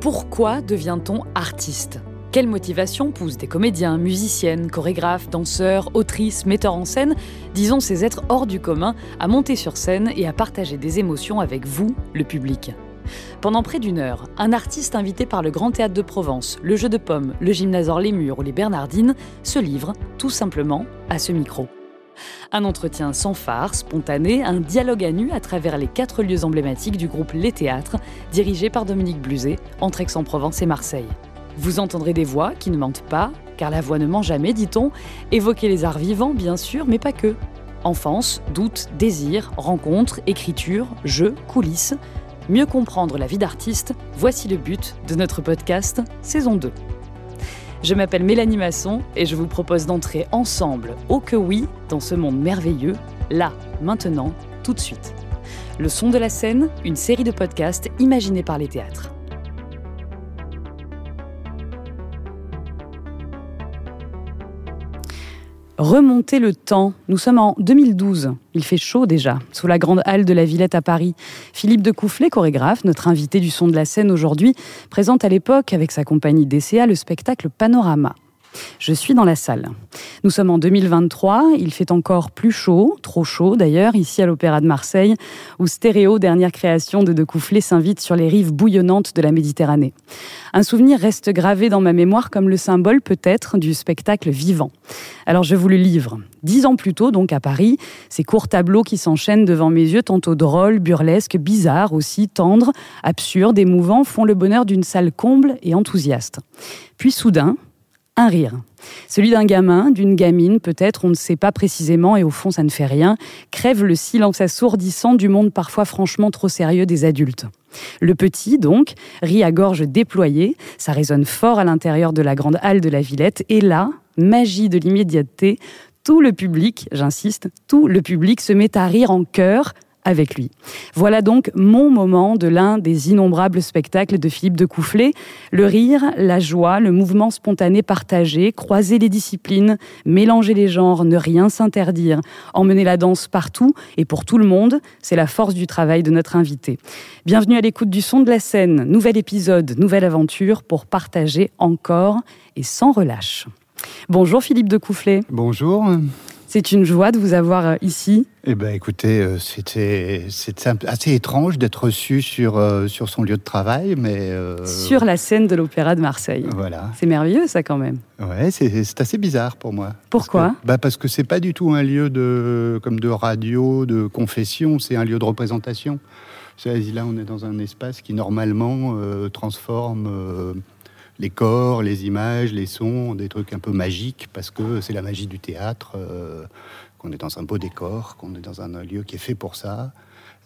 Pourquoi devient-on artiste? Quelle motivation pousse des comédiens, musiciennes, chorégraphes, danseurs, autrices, metteurs en scène, disons ces êtres hors du commun, à monter sur scène et à partager des émotions avec vous, le public? Pendant près d'une heure, un artiste invité par le Grand Théâtre de Provence, le Jeu de Pommes, le Gymnasore Les Murs ou les Bernardines se livre, tout simplement, à ce micro. Un entretien sans phare, spontané, un dialogue à nu à travers les quatre lieux emblématiques du groupe Les Théâtres, dirigé par Dominique Bluzet, entre Aix-en-Provence et Marseille. Vous entendrez des voix qui ne mentent pas, car la voix ne ment jamais, dit-on, évoquer les arts vivants, bien sûr, mais pas que. Enfance, doute, désir, rencontre, écriture, jeu, coulisses. Mieux comprendre la vie d'artiste, voici le but de notre podcast saison 2. Je m'appelle Mélanie Masson et je vous propose d'entrer ensemble, au que oui, dans ce monde merveilleux, là, maintenant, tout de suite. Le son de la scène, une série de podcasts imaginés par les théâtres. Remonter le temps. Nous sommes en 2012. Il fait chaud déjà, sous la grande halle de la Villette à Paris. Philippe de Coufflet, chorégraphe, notre invité du son de la scène aujourd'hui, présente à l'époque, avec sa compagnie DCA, le spectacle Panorama. Je suis dans la salle. Nous sommes en 2023, il fait encore plus chaud, trop chaud d'ailleurs, ici à l'Opéra de Marseille, où Stéréo, dernière création de De Coufflet, s'invite sur les rives bouillonnantes de la Méditerranée. Un souvenir reste gravé dans ma mémoire comme le symbole peut-être du spectacle vivant. Alors je vous le livre. Dix ans plus tôt, donc à Paris, ces courts tableaux qui s'enchaînent devant mes yeux, tantôt drôles, burlesques, bizarres aussi, tendres, absurdes, émouvants, font le bonheur d'une salle comble et enthousiaste. Puis soudain, un rire. Celui d'un gamin, d'une gamine, peut-être, on ne sait pas précisément, et au fond ça ne fait rien, crève le silence assourdissant du monde parfois franchement trop sérieux des adultes. Le petit, donc, rit à gorge déployée, ça résonne fort à l'intérieur de la grande halle de la Villette, et là, magie de l'immédiateté, tout le public, j'insiste, tout le public se met à rire en chœur, Voilà donc mon moment de l'un des innombrables spectacles de Philippe de Coufflet. Le rire, la joie, le mouvement spontané partagé, croiser les disciplines, mélanger les genres, ne rien s'interdire, emmener la danse partout et pour tout le monde, c'est la force du travail de notre invité. Bienvenue à l'écoute du son de la scène, nouvel épisode, nouvelle aventure pour partager encore et sans relâche. Bonjour Philippe de Coufflet. Bonjour. C'est une joie de vous avoir euh, ici. Eh ben, écoutez, euh, c'était assez étrange d'être reçu sur, euh, sur son lieu de travail, mais sur la scène de l'Opéra de Marseille. Voilà. C'est merveilleux, ça, quand même. Ouais, c'est assez bizarre pour moi. Pourquoi Parce que, bah parce que c'est pas du tout un lieu de comme de radio, de confession. C'est un lieu de représentation. Là, on est dans un espace qui normalement transforme les corps, les images, les sons, des trucs un peu magiques, parce que c'est la magie du théâtre, euh, qu'on est dans un beau décor, qu'on est dans un lieu qui est fait pour ça.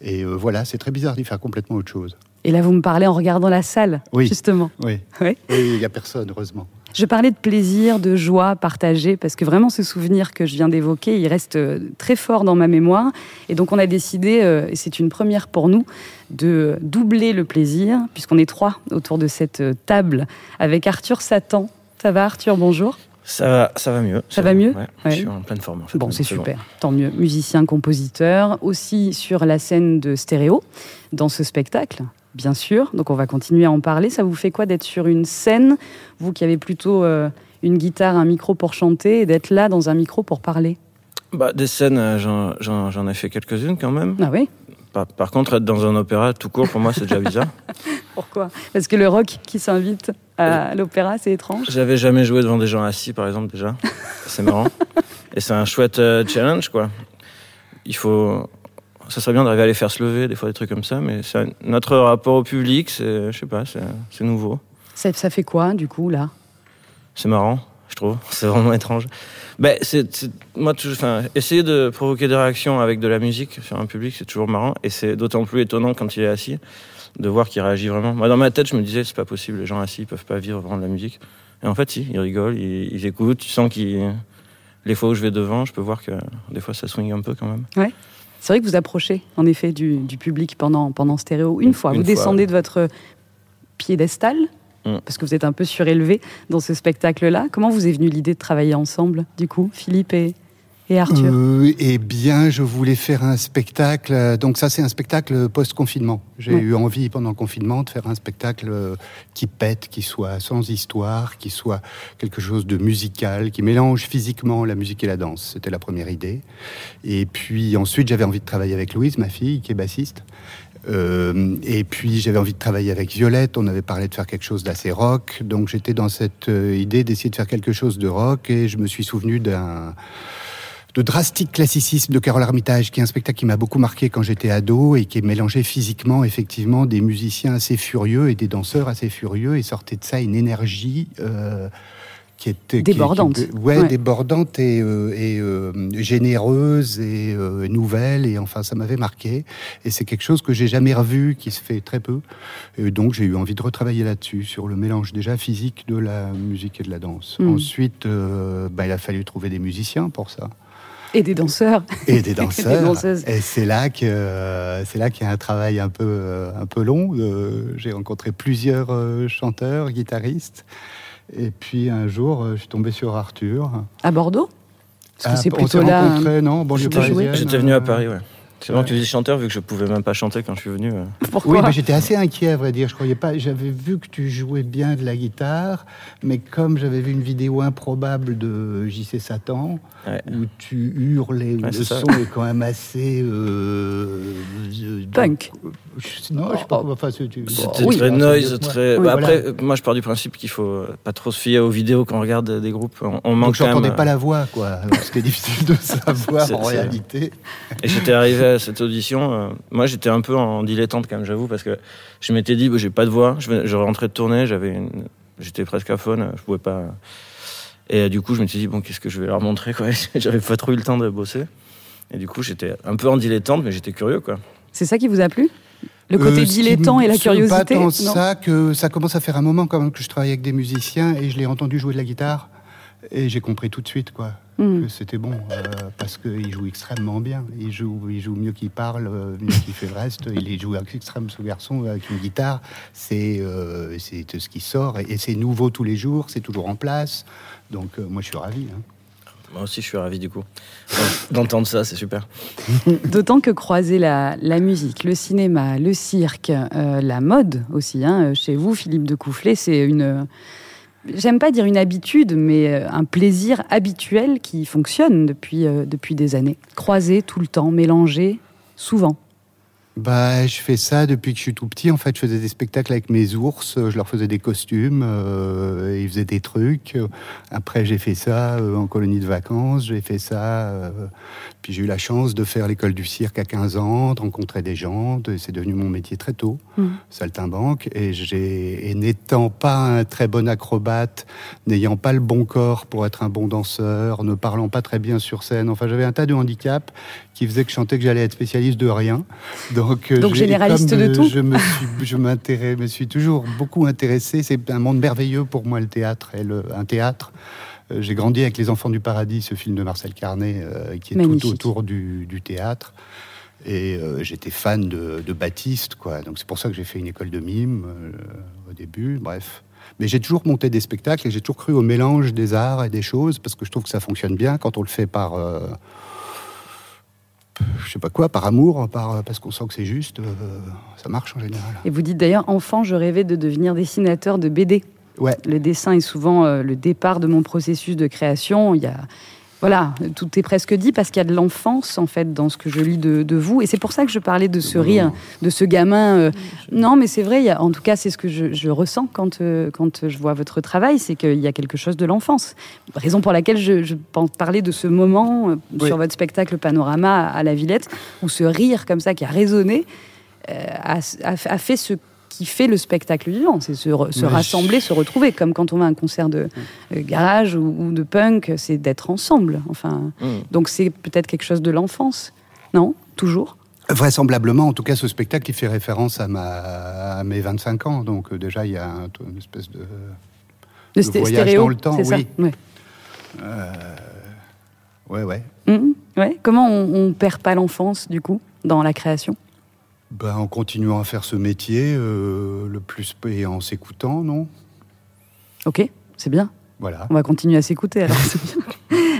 Et euh, voilà, c'est très bizarre d'y faire complètement autre chose. Et là, vous me parlez en regardant la salle, oui. justement. Oui, oui. il n'y a personne, heureusement. Je parlais de plaisir, de joie partagée, parce que vraiment ce souvenir que je viens d'évoquer, il reste euh, très fort dans ma mémoire. Et donc on a décidé, et c'est une première pour nous, de doubler le plaisir, puisqu'on est trois autour de cette euh, table, avec Arthur Satan. Ça va Arthur, bonjour ça va, ça va mieux. Ça, va mieux ouais, Je suis en pleine forme. En fait. Bon, c'est super. Tant mieux. Musicien, compositeur, aussi sur la scène de stéréo dans ce spectacle bien sûr. Donc on va continuer à en parler. Ça vous fait quoi d'être sur une scène, vous qui avez plutôt euh, une guitare, un micro pour chanter, et d'être là dans un micro pour parler? Bah, Des scènes, euh, j'en ai fait quelques-unes quand même. Ah oui? Par, contre, être dans un opéra tout court, pour moi, c'est déjà bizarre. Pourquoi? Parce que le rock qui s'invite à euh, l'opéra, c'est étrange J'avais jamais joué devant des gens assis, par exemple, déjà. C'est marrant. Et c'est un chouette challenge, quoi. Il faut, ça serait bien d'arriver à les faire se lever, des fois des trucs comme ça, mais notre rapport au public, c'est, je sais pas, c'est nouveau. Ça, ça, fait quoi, du coup, là? C'est marrant, je trouve. C'est vraiment étrange. Ben, c'est, moi, enfin, essayer de provoquer des réactions avec de la musique sur un public, c'est toujours marrant, et c'est d'autant plus étonnant quand il est assis de voir qu'il réagit vraiment. Moi, dans ma tête, je me disais, c'est pas possible, les gens assis, ils peuvent pas vivre vraiment de la musique. Et en fait, si, ils rigolent, ils, ils écoutent, tu sens qu'ils, les fois où je vais devant, je peux voir que des fois ça swing un peu quand même. Ouais. C'est vrai que vous approchez, en effet, du, public pendant, pendant stéréo une fois. vous descendez de votre piédestal, mm. parce que vous êtes un peu surélevé dans ce spectacle-là. Comment vous est venue l'idée de travailler ensemble, du coup, Philippe et, et Arthur euh, Eh bien, je voulais faire un spectacle. Donc ça, c'est un spectacle post-confinement. J'ai eu envie pendant le confinement de faire un spectacle qui pète, qui soit sans histoire, qui soit quelque chose de musical, qui mélange physiquement la musique et la danse. C'était la première idée. Et puis ensuite, j'avais envie de travailler avec Louise, ma fille, qui est bassiste. Euh, et puis j'avais envie de travailler avec Violette, on avait parlé de faire quelque chose d'assez rock, donc j'étais dans cette euh, idée d'essayer de faire quelque chose de rock. Et je me suis souvenu d'un de drastique classicisme de Carole Armitage, qui est un spectacle qui m'a beaucoup marqué quand j'étais ado et qui mélangeait physiquement effectivement des musiciens assez furieux et des danseurs assez furieux. Et sortait de ça une énergie euh, qui débordante, ouais, débordante et, euh, et euh, généreuse et nouvelle et enfin ça m'avait marqué et c'est quelque chose que j'ai jamais revu, qui se fait très peu et donc j'ai eu envie de retravailler là-dessus sur le mélange déjà physique de la musique et de la danse. Hmm. Ensuite, bah, il a fallu trouver des musiciens pour ça. Et des danseurs. Et des danseurs. et, c'est là que c'est là qu'il y a un travail un peu un peu long. Euh, j'ai rencontré plusieurs euh, chanteurs, guitaristes. Et puis un jour, euh, je suis tombé sur Arthur. À Bordeaux? Parce que c'est plutôt là. non, banlieue parisienne. J'étais venu à Paris, ouais. C'est que tu dis chanteur vu que je pouvais même pas chanter quand je suis venu. Euh. Pourquoi Oui, mais j'étais assez inquiet à vrai dire. Je croyais pas. J'avais vu que tu jouais bien de la guitare, mais comme j'avais vu une vidéo improbable de JC Satan où tu hurlais, où le son est quand même assez euh, punk. Non, je sais pas. Enfin, C'était très noise, très. Bah, après, moi, je pars du principe qu'il faut pas trop se fier aux vidéos quand on regarde des groupes. On, on manque. Donc, j'entendais pas la voix, quoi. C'était difficile de savoir en réalité. Et j'étais arrivé cette audition, euh, moi j'étais un peu en dilettante quand même, j'avoue, parce que je m'étais dit, bah, j'ai pas de voix, je, je rentrais de tournée, j'avais j'étais presque à faune, je pouvais pas. Et euh, du coup, je me suis dit, bon, qu'est-ce que je vais leur montrer, quoi. J'avais pas trop eu le temps de bosser. Et du coup, j'étais un peu en dilettante, mais j'étais curieux, quoi. C'est ça qui vous a plu? Le côté euh, dilettant et la curiosité? Pas tant ça que ça commence à faire un moment quand même que je travaille avec des musiciens et je l'ai entendu jouer de la guitare et j'ai compris tout de suite quoi. Hmm. c'était bon, euh, parce qu'il joue extrêmement bien. Il joue, il joue mieux qu'il parle, euh, mieux qu'il fait le reste. Il joue extrêmement ce garçon avec une guitare. C'est euh, c'est ce qui sort et, c'est nouveau tous les jours, c'est toujours en place. Donc moi je suis ravi. Hein. Moi aussi je suis ravi du coup d'entendre ça, c'est super. D'autant que croiser la, la, musique, le cinéma, le cirque, la mode aussi, hein, chez vous Philippe de Coufflet, c'est une j'aime pas dire une habitude, mais euh, un plaisir habituel qui fonctionne depuis, euh, depuis des années. Croiser tout le temps, mélanger, souvent. Bah, je fais ça depuis que je suis tout petit. En fait, je faisais des spectacles avec mes ours. Je leur faisais des costumes. Euh, ils faisaient des trucs. Après, j'ai fait ça euh, en colonie de vacances. J'ai fait ça. Euh, puis j'ai eu la chance de faire l'école du cirque à 15 ans, de rencontrer des gens. C'est devenu mon métier très tôt, mmh. saltimbanque. Et j'ai, et n'étant pas un très bon acrobate, n'ayant pas le bon corps pour être un bon danseur, ne parlant pas très bien sur scène. Enfin, j'avais un tas de handicaps qui faisait que je chantais que j'allais être spécialiste de rien. Donc, euh, Donc généraliste de tout. Je me suis, je me suis toujours beaucoup intéressé. C'est un monde merveilleux pour moi le théâtre et le, un théâtre. Euh, j'ai grandi avec Les Enfants du Paradis, ce film de Marcel Carnet euh, qui est tout autour du, du théâtre. Et j'étais fan de, de, Baptiste, quoi. Donc c'est pour ça que j'ai fait une école de mime au début. Bref. Mais j'ai toujours monté des spectacles et j'ai toujours cru au mélange des arts et des choses parce que je trouve que ça fonctionne bien quand on le fait par je sais pas quoi, par amour, par, parce qu'on sent que c'est juste, euh, ça marche en général. Et vous dites d'ailleurs, enfant, je rêvais de devenir dessinateur de BD. Ouais. Le dessin est souvent euh, le départ de mon processus de création. Il y a voilà, tout est presque dit parce qu'il y a de l'enfance en fait dans ce que je lis de, vous. Et c'est pour ça que je parlais de ce rire, de ce gamin. Euh, non, mais c'est vrai, en tout cas, c'est ce que je, ressens quand, euh, quand je vois votre travail, c'est qu'il y a quelque chose de l'enfance. Raison pour laquelle je, pense parler de ce moment euh, sur votre spectacle Panorama à la Villette, où ce rire comme ça qui a résonné a, a, fait ce qui fait le spectacle vivant, c'est se, rassembler, se retrouver, comme quand on va à un concert de euh, garage ou, de punk, c'est d'être ensemble. Enfin, mm. donc c'est peut-être quelque chose de l'enfance, non Toujours? Vraisemblablement, en tout cas, ce spectacle qui fait référence à, ma, mes 25 ans, donc euh, déjà il y a une espèce de, de, voyage dans le temps, oui. Ça? ouais. Euh, ouais, ouais. Ouais. Comment on, on perd pas l'enfance du coup dans la création? Ben, En continuant à faire ce métier, euh, le plus et en s'écoutant, non? Ok, c'est bien. Voilà. On va continuer à s'écouter alors.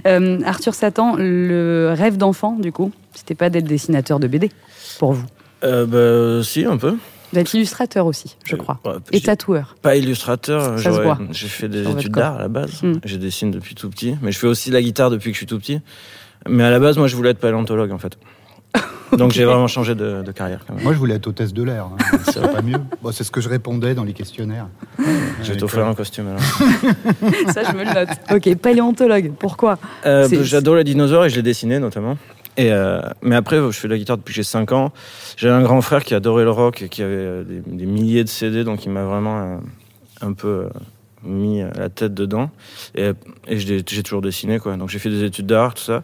Euh, Arthur Satan, le rêve d'enfant, du coup, c'était pas d'être dessinateur de BD pour vous? Euh, bah, Si, un peu. D'être illustrateur aussi, je crois. Et tatoueur. Pas illustrateur, j'ai fait des études d'art à la base. Hmm. Je dessine depuis tout petit, mais je fais aussi la guitare depuis que je suis tout petit. Mais à la base, moi, je voulais être paléontologue, en fait. Donc j'ai vraiment changé de, carrière. Quand même. Moi, je voulais être hôtesse de l'air. Hein. C'est pas mieux. Bon, c'est ce que je répondais dans les questionnaires. Je vais t'offrir un costume alors. Ça, je me le note. Ok, paléontologue. Pourquoi? Euh, J'adore les dinosaures et je les dessinais notamment. Et euh, mais après, je fais de la guitare depuis que j'ai 5 ans. J'ai un grand frère qui adorait le rock et qui avait euh, des, milliers de CD, donc il m'a vraiment un peu mis la tête dedans. Et, et j'ai toujours dessiné, quoi. Donc j'ai fait des études d'art, tout ça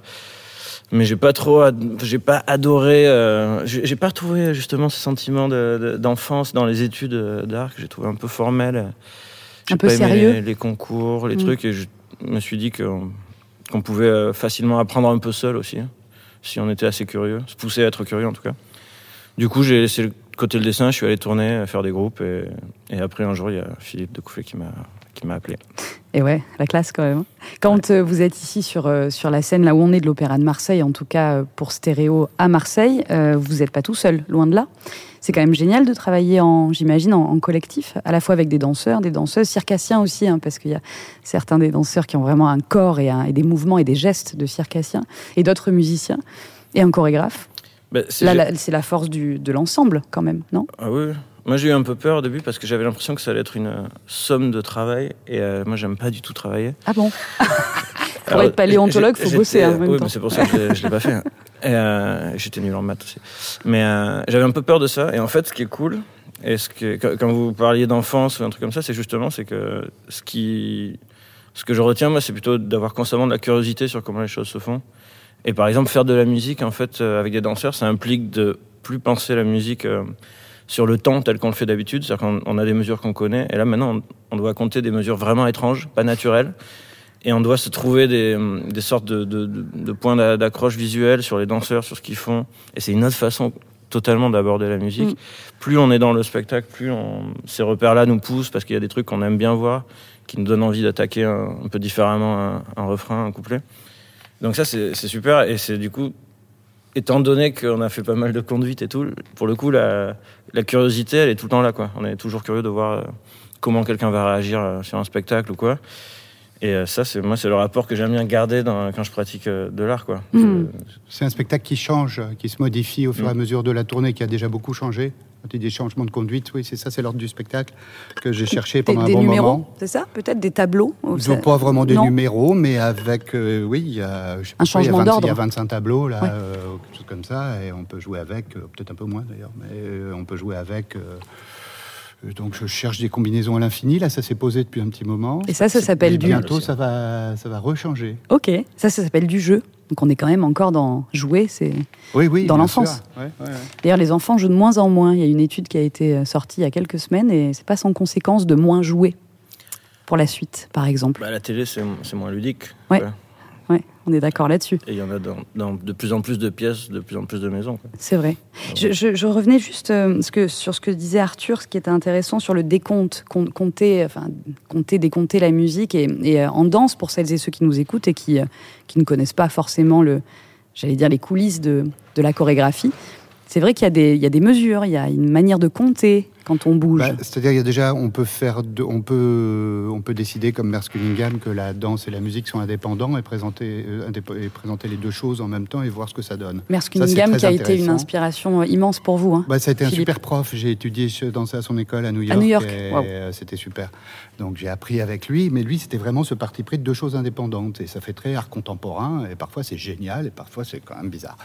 mais j'ai pas trop, j'ai pas adoré, euh, j'ai pas retrouvé justement ce sentiment d'enfance dans les études d'art que j'ai trouvé un peu formel. Un peu sérieux. Les, concours, les mm. trucs, et je me suis dit qu'on pouvait euh, facilement apprendre un peu seul aussi, hein, si on était assez curieux, se pousser à être curieux en tout cas. Du coup, j'ai laissé le côté le dessin, je suis allé tourner, faire des groupes, et, et après un jour, il y a Philippe de Couffet qui m'a qui m'a appelé. Et ouais, la classe quand même. Hein. Quand euh, vous êtes ici sur, euh, sur la scène, là où on est de l'Opéra de Marseille, en tout cas euh, pour Stéréo à Marseille, vous n'êtes pas tout seul, loin de là. C'est quand même génial de travailler en, j'imagine, en, collectif, à la fois avec des danseurs, des danseuses, circassiens aussi, hein, parce qu'il y a certains des danseurs qui ont vraiment un corps et, et des mouvements et des gestes de circassiens, et d'autres musiciens, et un chorégraphe. Bah, c'est la force du, de l'ensemble, quand même, non? Ah oui, moi, j'ai eu un peu peur au début parce que j'avais l'impression que ça allait être une euh, somme de travail et euh, moi, j'aime pas du tout travailler. Ah bon Pour être paléontologue, faut bosser hein, en même oui, mais c'est pour ça que je, l'ai pas fait. Hein. Et euh, j'étais nul en maths aussi. Mais j'avais un peu peur de ça. Et en fait, ce qui est cool, et ce que, quand vous parliez d'enfance ou un truc comme ça, c'est justement c'est que ce qui, ce que je retiens moi, c'est plutôt d'avoir constamment de la curiosité sur comment les choses se font. Et par exemple, faire de la musique en fait avec des danseurs, ça implique de plus penser la musique sur le temps tel qu'on le fait d'habitude. C'est-à-dire qu'on a des mesures qu'on connaît. Et là, maintenant, on, doit compter des mesures vraiment étranges, pas naturelles. Et on doit se trouver des, des sortes de, de, de points d'accroche visuels sur les danseurs, sur ce qu'ils font. Et c'est une autre façon totalement d'aborder la musique. Mm. Plus on est dans le spectacle, plus on, ces repères-là nous poussent parce qu'il y a des trucs qu'on aime bien voir, qui nous donnent envie d'attaquer un, un, peu différemment un, un refrain, un couplet. Donc ça, c'est super. Et c'est du coup étant donné qu'on a fait pas mal de conduite et tout, pour le coup, la, curiosité, elle est tout le temps là. Quoi. On est toujours curieux de voir euh, comment quelqu'un va réagir euh, sur un spectacle ou quoi. Et euh, ça, c'est moi, c'est le rapport que j'aime bien garder quand je pratique de l'art, quoi. Hmm. C'est un spectacle qui change, qui se modifie au fur et à hmm. mesure de la tournée, qui a déjà beaucoup changé. Des changements de conduite, oui, c'est ça, c'est l'ordre du spectacle que j'ai cherché pendant des, un bon numéros, moment. C'est ça, peut-être des tableaux. Ils n'ont pas vraiment des numéros, mais avec, oui, il y a, un changement d'ordre. Il y a 25 tableaux là, quelque chose comme ça, et on peut jouer avec, peut-être un peu moins d'ailleurs, mais on peut jouer avec. Donc je cherche des combinaisons à l'infini. Là, ça s'est posé depuis un petit moment. Et ça, ça s'appelle du. Bientôt, ça va, ça va rechanger. Ok, ça, ça s'appelle du jeu. Donc on est quand même encore dans jouer, c'est oui, oui, dans l'enfance. D'ailleurs, les enfants jouent de moins en moins. Il y a une étude qui a été euh, sortie il y a quelques semaines et c'est pas sans conséquence de moins jouer pour la suite, par exemple. Bah, la télé, c'est moins ludique. Ouais. Ouais, on est d'accord là-dessus. Et il y en a dans, de plus en plus de pièces, de plus en plus de maisons. C'est vrai. Je, revenais juste euh, ce que, sur ce que disait Arthur, ce qui était intéressant sur le décompte, compter, enfin, compter, décompter la musique et, euh, en danse pour celles et ceux qui nous écoutent et qui, euh, qui ne connaissent pas forcément le, j'allais dire les coulisses de, de la chorégraphie. C'est vrai qu'il y, y, a des mesures, il y a une manière de compter, quand on bouge bah, C'est-à-dire, il y a déjà, on peut faire, on peut, on peut décider comme Merce Cunningham que la danse et la musique sont indépendants et présenter, euh, et présenter les deux choses en même temps et voir ce que ça donne. Merce Cunningham qui a été une inspiration euh, immense pour vous. Hein, bah, ça a été un super prof. J'ai étudié danser à son école à New York. À New York. Euh, c'était super. Donc j'ai appris avec lui, mais lui c'était vraiment ce parti pris de deux choses indépendantes et ça fait très art contemporain et parfois c'est génial et parfois c'est quand même bizarre.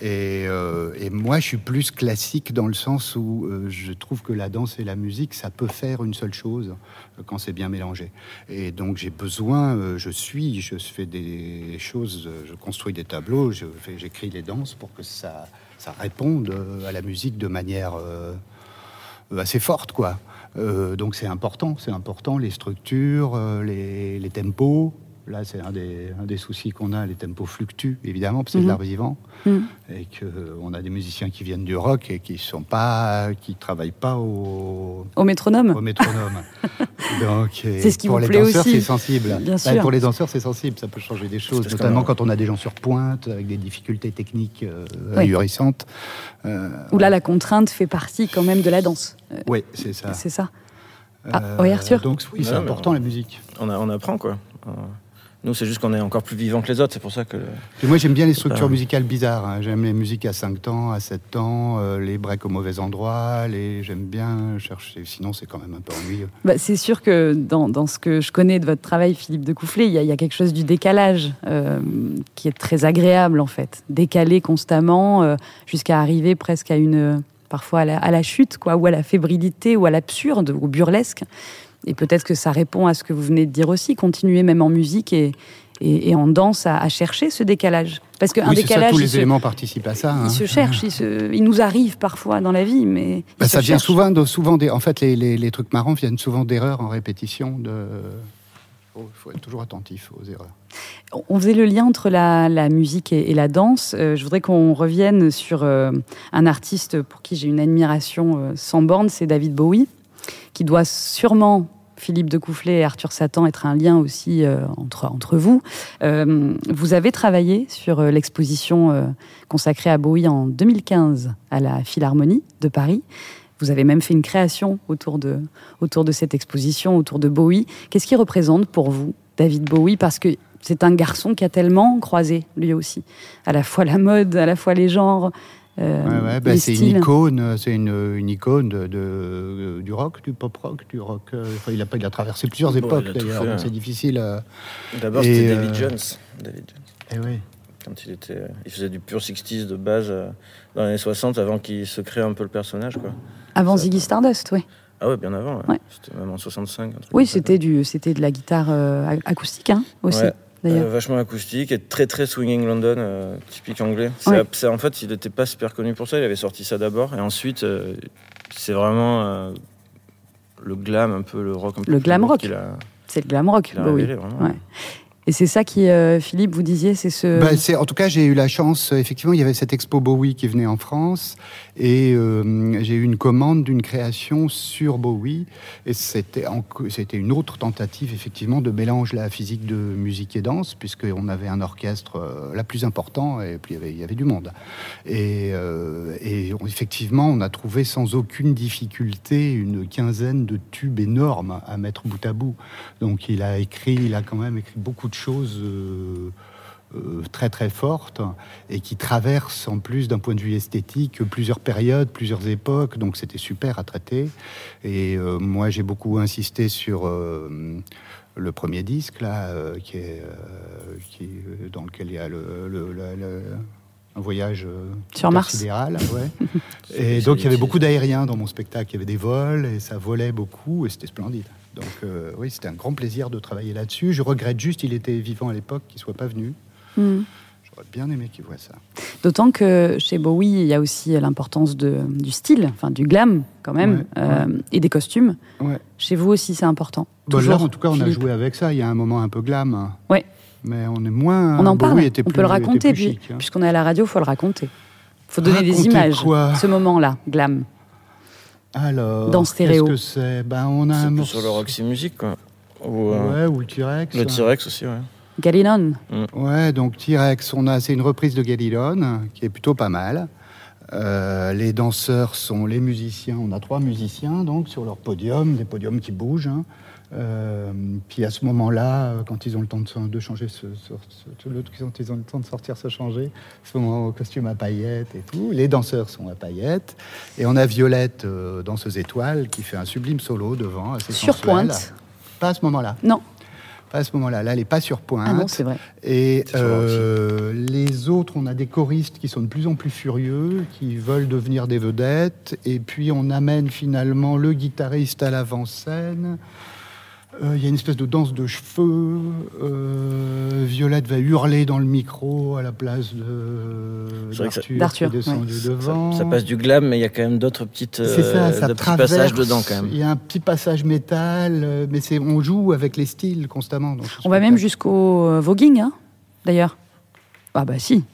Et, et, moi je suis plus classique dans le sens où je trouve que la danse et la musique, ça peut faire une seule chose euh, quand c'est bien mélangé. Et donc j'ai besoin, euh, je suis, je fais des choses, euh, je construis des tableaux, j'écris les danses pour que ça, ça réponde à la musique de manière assez forte, quoi. donc c'est important, c'est important, les structures, les, les tempos, Là, c'est un des, un des soucis qu'on a. Les tempos fluctuent, évidemment, parce que c'est de Mhm. l'art vivant. Mhm. Et qu'on a des musiciens qui viennent du rock et qui sont pas, qui travaillent pas au, Au métronome au métronome. Donc, C'est ce qui pour vous les plaît danseurs, aussi. c'est sensible. Bien Bah, sûr. pour les danseurs, c'est sensible. Ça peut changer des choses, notamment quand on a des gens sur pointe avec des difficultés techniques euh, Oui. ahurissantes. Euh, Où là, la contrainte fait partie quand même de la danse. Euh, oui, c'est ça. C'est ça. Ah, oui, Arthur Donc oui, c'est important la musique. On, a- on apprend quoi. Nous, c'est juste qu'on est encore plus vivant que les autres. C'est pour ça que. le- Et moi, j'aime bien les structures musicales bizarres. hein. J'aime les musiques à 5 temps, à 7 temps, euh, les breaks au mauvais endroit. Les... J'aime bien chercher. Sinon, c'est quand même un peu ennuyeux. Bah, c'est sûr que dans, dans ce que je connais de votre travail, Philippe de Coufflet, il y, a- il y a quelque chose du décalage euh, qui est très agréable en fait. Décalé constamment euh, jusqu'à arriver presque à une. parfois à la, à la chute, quoi, ou à la fébrilité, ou à l'absurde, au burlesque. Et peut-être que ça répond à ce que vous venez de dire aussi, continuer même en musique et, et, et en danse à, à chercher ce décalage. Parce qu'un oui, c'est ça, décalage, tous les se, éléments participent à ça. hein. se cherche, il, se- il nous arrive parfois dans la vie, mais. Bah, ça vient souvent, de, souvent des, en fait, les, les- les trucs marrants viennent souvent d'erreurs en répétition. De... Il faut être toujours attentif aux erreurs. On faisait le lien entre la, la musique et, et la danse. Euh, je voudrais qu'on revienne sur euh, un artiste pour qui j'ai une admiration euh, sans borne, c'est David Bowie, qui doit sûrement, Philippe de Coufflet et Arthur Satan, être un lien aussi euh, entre, entre vous. Euh, vous avez travaillé sur euh, l'exposition consacrée à Bowie en 2015 à la Philharmonie de Paris. Vous avez même fait une création autour de, autour de cette exposition, autour de Bowie. Qu'est-ce qui représente pour vous David Bowie? Parce que c'est un garçon qui a tellement croisé, lui aussi, à la fois la mode, à la fois les genres, euh, Ouais, ouais, bah, c'est une icône, c'est une, une icône de, de- du rock, du pop rock, du rock. euh, il, a, pas- il a traversé plusieurs Bon, époques d'ailleurs, hein. c'est difficile. euh, D'abord, c'était euh, David Jones. David Jones. eh oui. Quand il était, il faisait du pur 60s de base euh, dans les années 60 avant qu'il se crée un peu le personnage, quoi. Avant Ziggy Stardust, oui. Ah ouais, bien avant. ouais. Ouais. C'était même en 65. un truc Oui, c'était du, c'était de la guitare euh, ac- acoustique hein, aussi, Ouais. D'ailleurs. Euh, vachement acoustique et très très swinging London, euh, typique anglais. C'est- Ouais. en fait, il n'était pas super connu pour ça. Il avait sorti ça d'abord et ensuite, euh, c'est vraiment le glam, un peu le rock, un peu Le glam rock. c'est le glam rock, révélé, vraiment. Ouais. Et c'est ça qui, euh, Philippe, vous disiez, c'est ce. Bah, en tout cas, j'ai eu la chance, euh, effectivement, il y avait cette expo Bowie qui venait en France, et euh, j'ai eu une commande d'une création sur Bowie, et c'était c'était une autre tentative, effectivement, de mélange la physique de musique et danse, puisqu'on avait un orchestre euh, la plus important, et puis il y avait, du monde. Et, on- effectivement, on a trouvé sans aucune difficulté une quinzaine de tubes énormes à mettre bout à bout. Donc il a écrit, il a quand même écrit beaucoup de choses. euh, euh, très très fortes et qui traversent en plus d'un point de vue esthétique plusieurs périodes, plusieurs époques, donc c'était super à traiter. Et euh, moi j'ai beaucoup insisté sur euh, le premier disque là, euh, qui est, qui, dans lequel il y a le, le- le- le- un voyage Sur Mars. intersidéral, ouais. C'est- Et donc il y avait beaucoup d'aériens dans mon spectacle, il y avait des vols et ça volait beaucoup et c'était splendide. Donc euh, oui, c'était un grand plaisir de travailler là-dessus. Je regrette juste, il était vivant à l'époque, qu'il soit pas venu. Hmm. J'aurais bien aimé qu'il voit ça. D'autant que chez Bowie, il y a aussi l'importance du style, enfin du glam quand même, Ouais, euh, et des costumes. Ouais. Chez vous aussi, c'est important. Bon, là, Toujours, en tout cas, on a joué avec ça. Il y a un moment un peu glam. Ouais. Mais on est moins. On en parle, on plus- peut le raconter, puis, hein. puisqu'on est à la radio, il faut le raconter. Il faut donner des images. Ce moment-là, glam. Alors. Dans stéréo. Qu'est-ce que c'est? Ben, on a C'est un plus morceau. sur le Roxy Music, quoi. Ou, euh, Ouais, ou le T-Rex. le T-Rex aussi, ouais. Galinon. Ouais, donc T-Rex, on a, c'est une reprise de Galilon qui est plutôt pas mal. Euh, les danseurs sont les musiciens. On a trois musiciens donc sur leur podium, des podiums qui bougent. hein. Euh, puis à ce moment-là, euh, quand ils ont le temps de, de changer, ce, ce- ce- quand ils ont le temps de sortir, se changer, ce moment au costume à paillettes et tout. Les danseurs sont à paillettes. Et on a Violette, euh, danseuse étoile, qui fait un sublime solo devant, assez Sur sensuel. pointe. Pas à ce moment-là. Non. Pas à ce moment-là. Là, elle n'est pas sur pointe. Ah non, c'est vrai. Et euh, les autres, on a des choristes qui sont de plus en plus furieux, qui veulent devenir des vedettes. Et puis on amène finalement le guitariste à l'avant-scène. Euh, Il y a une espèce de danse de cheveux. euh, Violette va hurler dans le micro à la place de d'Arthur descendu Ça, devant. ça passe du glam, mais il y a quand même d'autres petites euh, C'est ça, ça de petits passages dedans quand même. Il y a un petit passage métal, euh, mais c'est on joue avec les styles constamment. On va même jusqu'au euh, voguing, hein, d'ailleurs. Ah bah si,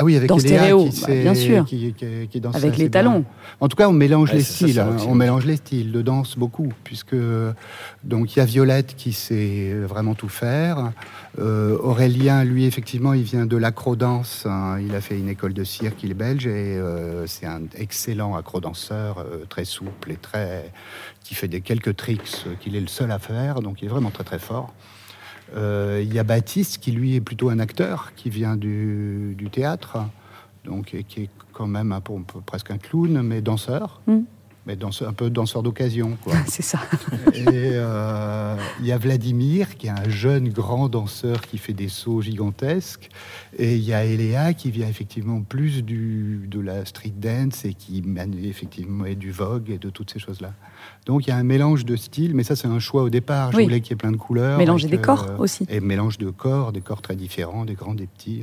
Ah oui, avec dans Eléa stéréo, qui, bah, bien sûr. Qui, qui- qui danse avec les bien. talons. En tout cas, on mélange Ouais, les styles. ça hein. on mélange les styles de danse beaucoup, puisque donc il y a Violette qui sait vraiment tout faire. Euh, Aurélien, lui, effectivement, il vient de l'acrodance. hein. Il a fait une école de cirque, il est belge et euh, c'est un excellent acrodanseur, euh, très souple et très qui fait des quelques tricks euh, qu'il est le seul à faire. Donc, il est vraiment très très fort. Euh, Il y a Baptiste qui lui est plutôt un acteur qui vient du, théâtre, donc et qui est quand même un presque un clown, mais danseur, Mm. Mais danseur, un peu danseur d'occasion. c'est ça. et euh, il y a Vladimir qui est un jeune grand danseur qui fait des sauts gigantesques, et il y a Eléa qui vient effectivement plus du, de la street dance et qui effectivement et du vogue et de toutes ces choses-là. Donc il y a un mélange de styles, mais ça c'est un choix au départ. Je Oui. voulais qu'il y ait plein de couleurs. Mélanger et des corps aussi. et mélange de corps, des corps très différents, des grands, des petits.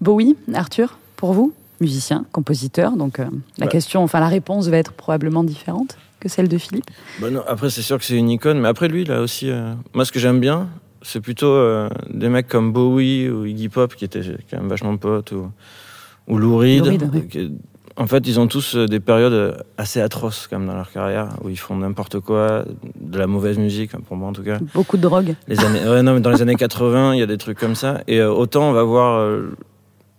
Bowie, Arthur, pour vous, musicien, compositeur, donc euh, la Ouais. question, enfin la réponse va être probablement différente que celle de Philippe. Bah non, après, c'est sûr que c'est une icône, mais après, lui, là aussi, euh, moi, ce que j'aime bien, c'est plutôt euh, des mecs comme Bowie ou Iggy Pop, qui étaient quand même vachement potes, ou, ou Lou Reed. Lou Reed, oui. qui- en fait, ils ont tous des périodes assez atroces, quand même, dans leur carrière, où ils font n'importe quoi, de la mauvaise musique, pour moi en tout cas. Beaucoup de drogue. Les années, ouais, non, mais dans les années 80, il y a des trucs comme ça. Et autant on va voir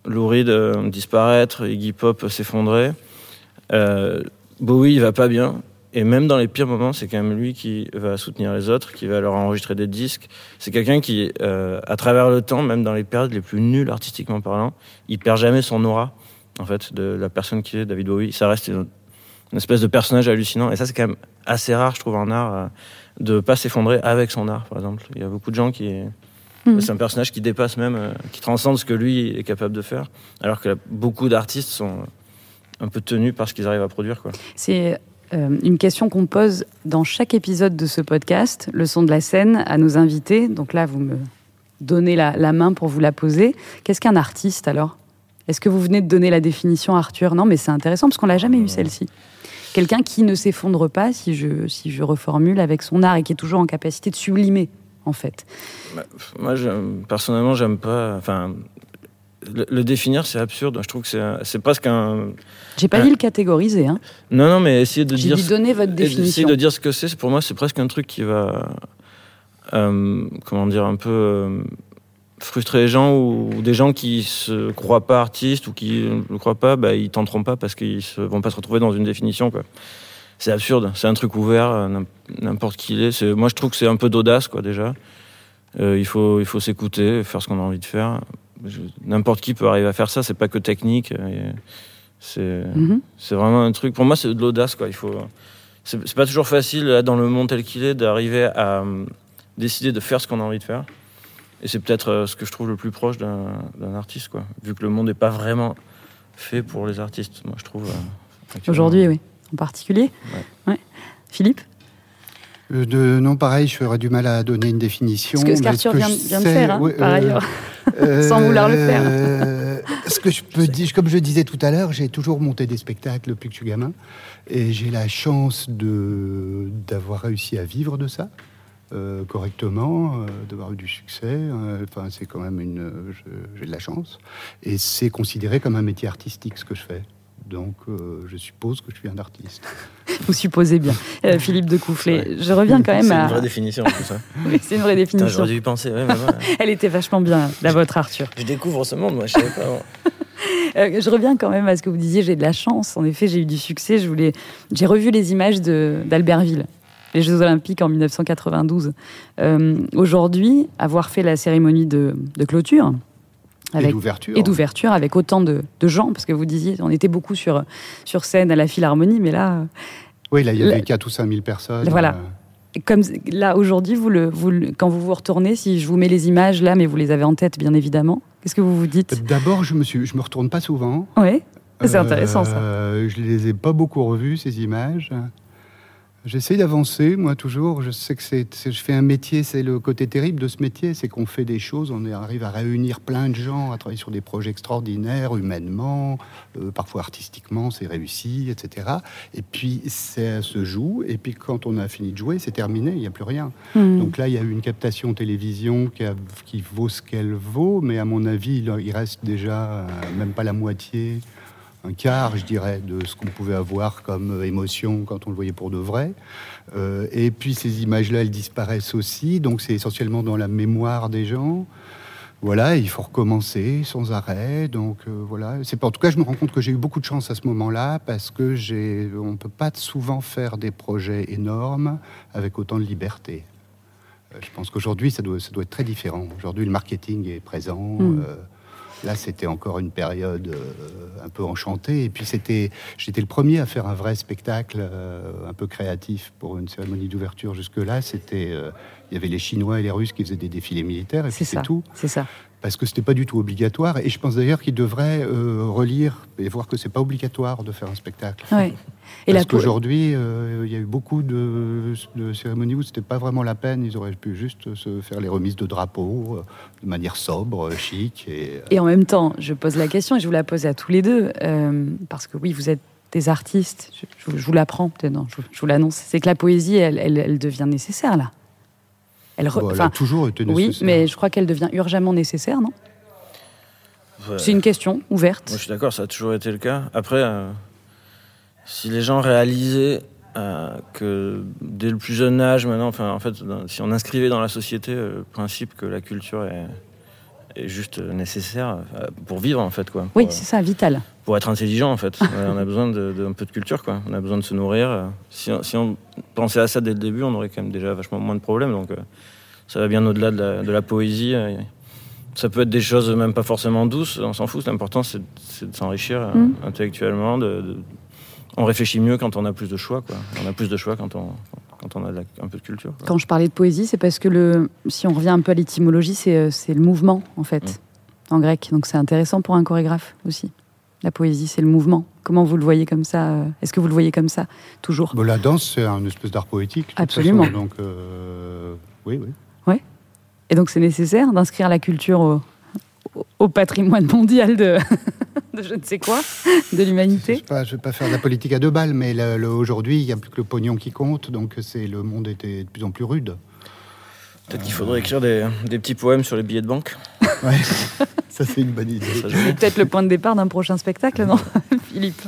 Lou euh, disparaître, Iggy Pop s'effondrer. Euh, Bowie, il va pas bien. Et même dans les pires moments, c'est quand même lui qui va soutenir les autres, qui va leur enregistrer des disques. C'est quelqu'un qui, euh, à travers le temps, même dans les périodes les plus nulles artistiquement parlant, il perd jamais son aura, en fait, de la personne qui est David Bowie. Ça reste une, une espèce de personnage hallucinant. Et ça, c'est quand même assez rare, je trouve, en art, de pas s'effondrer avec son art, par exemple. Il y a beaucoup de gens qui, Mhm. c'est un personnage qui dépasse même, euh, qui transcende ce que lui est capable de faire, alors que beaucoup d'artistes sont un peu tenus par ce qu'ils arrivent à produire. C'est euh, une question qu'on pose dans chaque épisode de ce podcast, le son de la scène, à nos invités. Donc là, vous me donnez la, la main pour vous la poser. Qu'est-ce qu'un artiste alors? Est-ce que vous venez de donner la définition, Arthur? Non, mais c'est intéressant parce qu'on l'a jamais eu celle-ci. Quelqu'un qui ne s'effondre pas, si je, si je reformule, avec son art et qui est toujours en capacité de sublimer, en fait. Bah, Moi, personnellement, j'aime pas. Enfin, le, le définir, c'est absurde. Je trouve que c'est un- presque un. J'ai pas Ouais. dit le catégoriser. Hein. Non, non, mais essayer de dire. dit donner votre définition. de dire ce que c'est, pour moi, c'est presque un truc qui va. euh, comment dire, un peu. euh, frustrer les gens ou, ou des gens qui se croient pas artistes ou qui ne le croient pas, bah, ils tenteront pas parce qu'ils se, vont pas se retrouver dans une définition. Quoi. C'est absurde, c'est un truc ouvert, euh, n'im- n'importe qui il est. C'est- Moi, je trouve que c'est un peu d'audace, quoi, déjà. Euh, il faut, il faut s'écouter, faire ce qu'on a envie de faire. N'importe qui peut arriver à faire ça, c'est pas que technique. euh, C'est c'est vraiment un truc. Pour moi, c'est de l'audace, quoi. Il faut. C'est pas toujours facile, là, dans le monde tel qu'il est, d'arriver à euh, décider de faire ce qu'on a envie de faire. Et c'est peut-être euh, ce que je trouve le plus proche d'un artiste, quoi. Vu que le monde n'est pas vraiment fait pour les artistes, moi, je trouve. Aujourd'hui, oui. En particulier Ouais. Ouais. Philippe Euh, de, non, pareil, je ferais du mal à donner une définition. Ce que- ce qu'Arthur que vient, vient de sais- faire, hein, ouais, par euh, ailleurs. Sans vouloir le faire. euh, ce que je peux dire, comme je disais tout à l'heure, j'ai toujours monté des spectacles depuis que je suis gamin. Et j'ai la chance de, d'avoir réussi à vivre de ça. euh, correctement, euh, d'avoir eu du succès. euh, Enfin, c'est quand même une. euh, J'ai de la chance. Et c'est considéré comme un métier artistique ce que je fais. Donc, euh, je suppose que je suis un artiste. Vous supposez bien. Euh, Philippe de Coufflet, Ouais. je reviens quand même C'est à. une vraie définition, tout ça. Oui, c'est une vraie définition. j'aurais dû y penser. ouais, voilà. Elle était vachement bien, la vôtre, Arthur. Je découvre ce monde, moi, je savais pas. avant. Euh, je reviens quand même à ce que vous disiez, j'ai de la chance. En effet, j'ai eu du succès. Je voulais... J'ai revu les images de- d'Albertville, les Jeux Olympiques en 1992. Euh, Aujourd'hui, avoir fait la cérémonie de, de clôture avec, d'ouverture. et d'ouverture avec autant de, de gens, parce que vous disiez, on était beaucoup sur, sur scène à la Philharmonie, mais là, Oui, là, il y avait 4 ou 5 000 personnes. Voilà. euh, comme là aujourd'hui, vous le, vous le- quand vous vous retournez, si je vous mets les images là, mais vous les avez en tête, bien évidemment, qu'est-ce que vous vous dites? D'abord, je me suis, je me retourne pas souvent. Oui, c'est intéressant ça. Euh, je les ai pas beaucoup revues ces images. J'essaie d'avancer, moi toujours. Je sais que c'est, je fais un métier, c'est le côté terrible de ce métier, c'est qu'on fait des choses, on arrive à réunir plein de gens, à travailler sur des projets extraordinaires, humainement, euh, parfois artistiquement, c'est réussi, etc. Et puis ça se joue, et puis quand on a fini de jouer, c'est terminé, il n'y a plus rien. Hmm. Donc là, il y a eu une captation télévision qui, qui vaut ce qu'elle vaut, mais à mon avis, il, reste déjà euh, même pas la moitié un quart, je dirais, de ce qu'on pouvait avoir comme émotion quand on le voyait pour de vrai. Euh, et puis ces images-là, elles disparaissent aussi, donc c'est essentiellement dans la mémoire des gens. Voilà, il faut recommencer sans arrêt. Donc euh, voilà, c'est en tout cas, je me rends compte que j'ai eu beaucoup de chance à ce moment-là parce que j'ai, on peut pas souvent faire des projets énormes avec autant de liberté. Euh, je pense qu'aujourd'hui, ça doit, ça doit être très différent. Aujourd'hui, le marketing est présent. Hmm. Là, c'était encore une période euh, un peu enchantée. Et puis, c'était, j'étais le premier à faire un vrai spectacle euh, un peu créatif pour une cérémonie d'ouverture. Jusque-là, c'était, euh, il y avait les Chinois et les Russes qui faisaient des défilés militaires, et puis c'est tout. C'est ça parce que c'était pas du tout obligatoire. Et je pense d'ailleurs qu'il devrait euh, relire et voir que c'est pas obligatoire de faire un spectacle. Et parce qu'aujourd'hui, euh, il y a eu beaucoup de, cérémonies où c'était pas vraiment la peine. Ils auraient pu juste se faire les remises de drapeaux euh, de manière sobre, chic. Et, et, en même temps, je pose la question et je vous la pose à tous les deux parce que oui, vous êtes des artistes. Je, vous l'apprends, je, je, vous l'annonce. C'est que la poésie, elle, elle devient nécessaire là. Elle, a toujours été nécessaire. Oui, mais je crois qu'elle devient urgemment nécessaire, non? C'est une question ouverte. Moi, je suis d'accord, ça a toujours été le cas. Après, euh, si les gens réalisaient euh, que dès le plus jeune âge, maintenant, enfin, en fait, si on inscrivait dans la société euh, le principe que la culture est, juste nécessaire pour vivre, en fait, quoi. Oui, c'est ça, vital. Pour être intelligent, en fait. on a besoin d'un peu de culture, quoi. On a besoin de se nourrir. Si, si, on pensait à ça dès le début, on aurait quand même déjà vachement moins de problèmes. Donc, ça va bien au-delà de, la, poésie. Ça peut être des choses même pas forcément douces, on s'en fout. L'important, c'est de s'enrichir euh, mm. intellectuellement. On réfléchit mieux quand on a plus de choix. Quoi. On a plus de choix quand on, quand on a un peu de culture. Quand je parlais de poésie, c'est parce que le, si on revient un peu à l'étymologie, c'est euh, le mouvement, en fait, mm. en grec. Donc c'est intéressant pour un chorégraphe aussi. La poésie, c'est le mouvement. Comment vous le voyez comme ça euh, Est-ce que vous le voyez comme ça, toujours? La danse, c'est un espèce d'art poétique. Absolument. donc, oui, oui. Et donc c'est nécessaire d'inscrire la culture au, patrimoine mondial de, je ne sais quoi, de l'humanité. Je ne vais, pas faire de la politique à deux balles, mais aujourd'hui, il n'y a plus que le pognon qui compte, donc c'est le monde était de plus en plus rude. Peut-être qu'il faudrait écrire des, petits poèmes sur les billets de banque. Ouais, ça c'est une bonne idée. C'est peut-être le point de départ d'un prochain spectacle, non, Philippe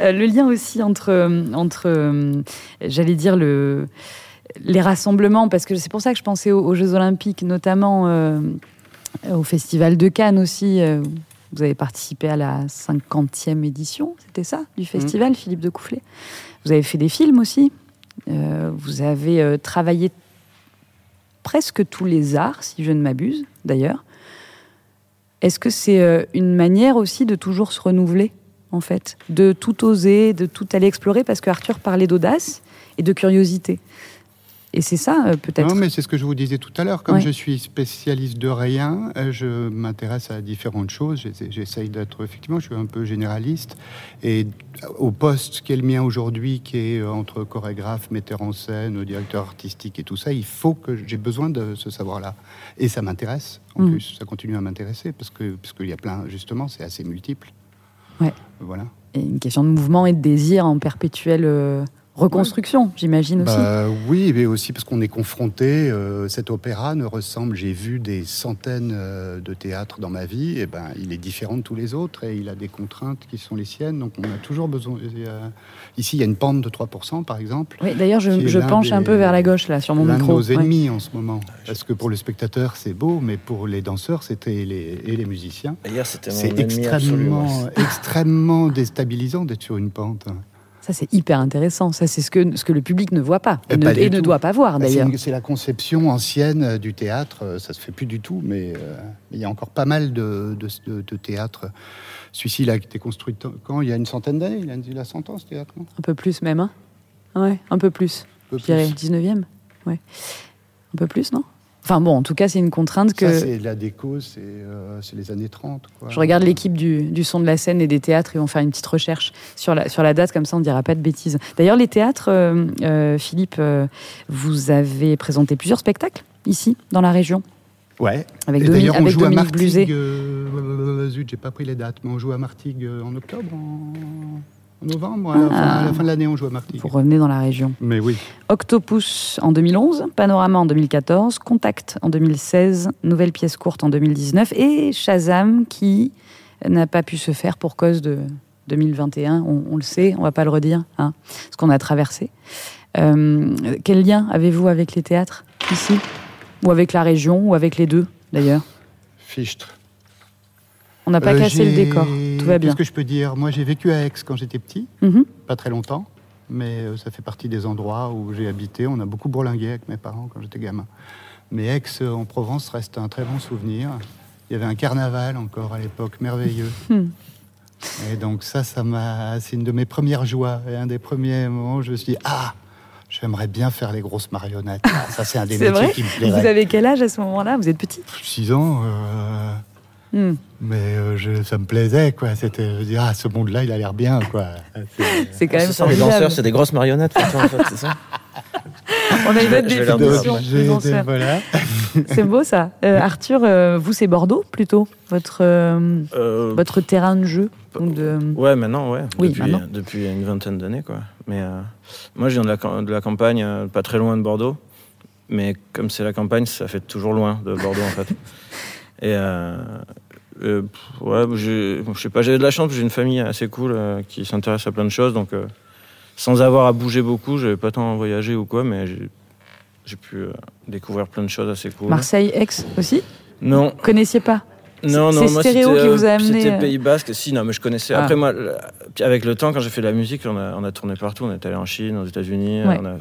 euh, Le lien aussi entre, entre euh, j'allais dire, le les rassemblements, parce que c'est pour ça que je pensais aux, Jeux Olympiques, notamment euh, au Festival de Cannes aussi. Euh, vous avez participé à la 50e édition, c'était ça, du festival, mmh. Philippe de Coufflet. Vous avez fait des films aussi. Euh, vous avez travaillé presque tous les arts, si je ne m'abuse, d'ailleurs. Est-ce que c'est une manière aussi de toujours se renouveler, en fait De tout oser, de tout aller explorer? Parce que Arthur parlait d'audace et de curiosité. Et c'est ça, euh, peut-être. Non, mais c'est ce que je vous disais tout à l'heure. Comme je suis spécialiste de rien, euh, je m'intéresse à différentes choses. J'essaye d'être, effectivement, je suis un peu généraliste. Et au poste qui est le mien aujourd'hui, qui est euh, entre chorégraphe, metteur en scène, directeur artistique et tout ça, il faut que j'ai besoin de ce savoir-là. Et ça m'intéresse, en mm. plus. Ça continue à m'intéresser parce que parce qu'il y a plein, justement, c'est assez multiple. Ouais. Voilà. Et une question de mouvement et de désir en perpétuel reconstruction, j'imagine aussi. Bah, oui, mais aussi parce qu'on est confronté. Euh, cet opéra ne ressemble. J'ai vu des centaines euh, de théâtres dans ma vie. Et ben, il est différent de tous les autres et il a des contraintes qui sont les siennes. Donc, on a toujours besoin. ici, il y a une pente de 3%, par exemple. Oui, d'ailleurs, je, penche un peu vers la gauche là sur mon micro. de nos ennemis en ce moment, parce que pour le spectateur, c'est beau, mais pour les danseurs, c'était les et les musiciens. C'est extrêmement, extrêmement déstabilisant d'être sur une pente. Ça, c'est hyper intéressant. Ça, c'est ce que, ce que le public ne voit pas et, ne, doit pas voir, bah, d'ailleurs. C'est la conception ancienne euh, du théâtre. Euh, ça se fait plus du tout, mais euh, il y a encore pas mal de, de, théâtres. Celui-ci, il a été construit quand? Il y a une centaine d'années? Il a, il a 100 ans, ce théâtre. un peu plus, même. Hein? Ouais, un peu plus. Un peu dirais 19e. Ouais. Un peu plus, non? Enfin bon, en tout cas, c'est une contrainte que. Ça, c'est la déco, c'est euh, les années 30. Quoi. Je regarde l'équipe du, du son de la scène et des théâtres, ils vont faire une petite recherche sur la, sur la date, comme ça on ne dira pas de bêtises. D'ailleurs, les théâtres, euh, euh, Philippe, euh, vous avez présenté plusieurs spectacles ici, dans la région, Ouais. avec, Et Domi- d'ailleurs, on avec joue à Dominique Bluzet. Martigues. euh, zut, j'ai pas pris les dates, mais on joue à Martigues en octobre, en, en novembre. À la, Ah. fin, à la fin de l'année, on joue à Martigues. Vous revenez dans la région. Mais oui. Octopus en 2011, Panorama en 2014, Contact en 2016, Nouvelle pièce courte en 2019 et Shazam qui n'a pas pu se faire pour cause de 2021. On, on le sait, on va pas le redire, hein, ce qu'on a traversé. Euh, quel lien avez-vous avec les théâtres ici? Ou avec la région Ou avec les deux d'ailleurs? Fichtre. On n'a pas Euh, cassé le décor, tout va bien. Qu'est-ce que je peux dire? Moi, j'ai vécu à Aix quand j'étais petit, Mhm. pas très longtemps, mais euh, ça fait partie des endroits où j'ai habité. On a beaucoup bourlingué avec mes parents quand j'étais gamin. Mais Aix, euh, en Provence, reste un très bon souvenir. Il y avait un carnaval encore à l'époque, merveilleux. Hmm. Et donc ça, ça m'a, c'est une de mes premières joies et un des premiers moments où je me suis dit ah, j'aimerais bien faire les grosses marionnettes. Ah, ça, c'est un des métiers vrai qui me Vous plairait. avez quel âge à ce moment-là? Vous êtes petit? 6 ans. euh, Hmm. mais euh, je- ça me plaisait, quoi. C'était, je dis, ah, ce monde-là, il a l'air bien, quoi. C'est- C'est quand même ça, les danseurs, c'est des grosses marionnettes en fait, c'est ça On a une autre définition. voilà. C'est beau ça. Euh, Arthur, euh, vous c'est Bordeaux plutôt, votre, euh, Euh, votre terrain de jeu de... Ouais, maintenant, ouais. Oui, depuis, maintenant. depuis une vingtaine d'années, quoi. Mais euh, moi, je viens de la, de la campagne, euh, pas très loin de Bordeaux. Mais comme c'est la campagne, ça fait toujours loin de Bordeaux, en fait. Et euh, euh, ouais, j'ai- je sais pas, j'ai de la chance, j'ai une famille assez cool euh, qui s'intéresse à plein de choses. Donc, euh, sans avoir à bouger beaucoup, j'avais pas tant voyagé ou quoi, mais j'ai pu découvrir plein de choses assez cool. Marseille, Aix aussi? Non, Vous connaissiez pas? Non, non, moi c'était, C'était Pays Basque, si, non, mais je connaissais. Ah. Après, moi, avec le temps, quand j'ai fait de la musique, on a, on a tourné partout. On est allé en Chine, aux États-Unis, Ouais. on, a,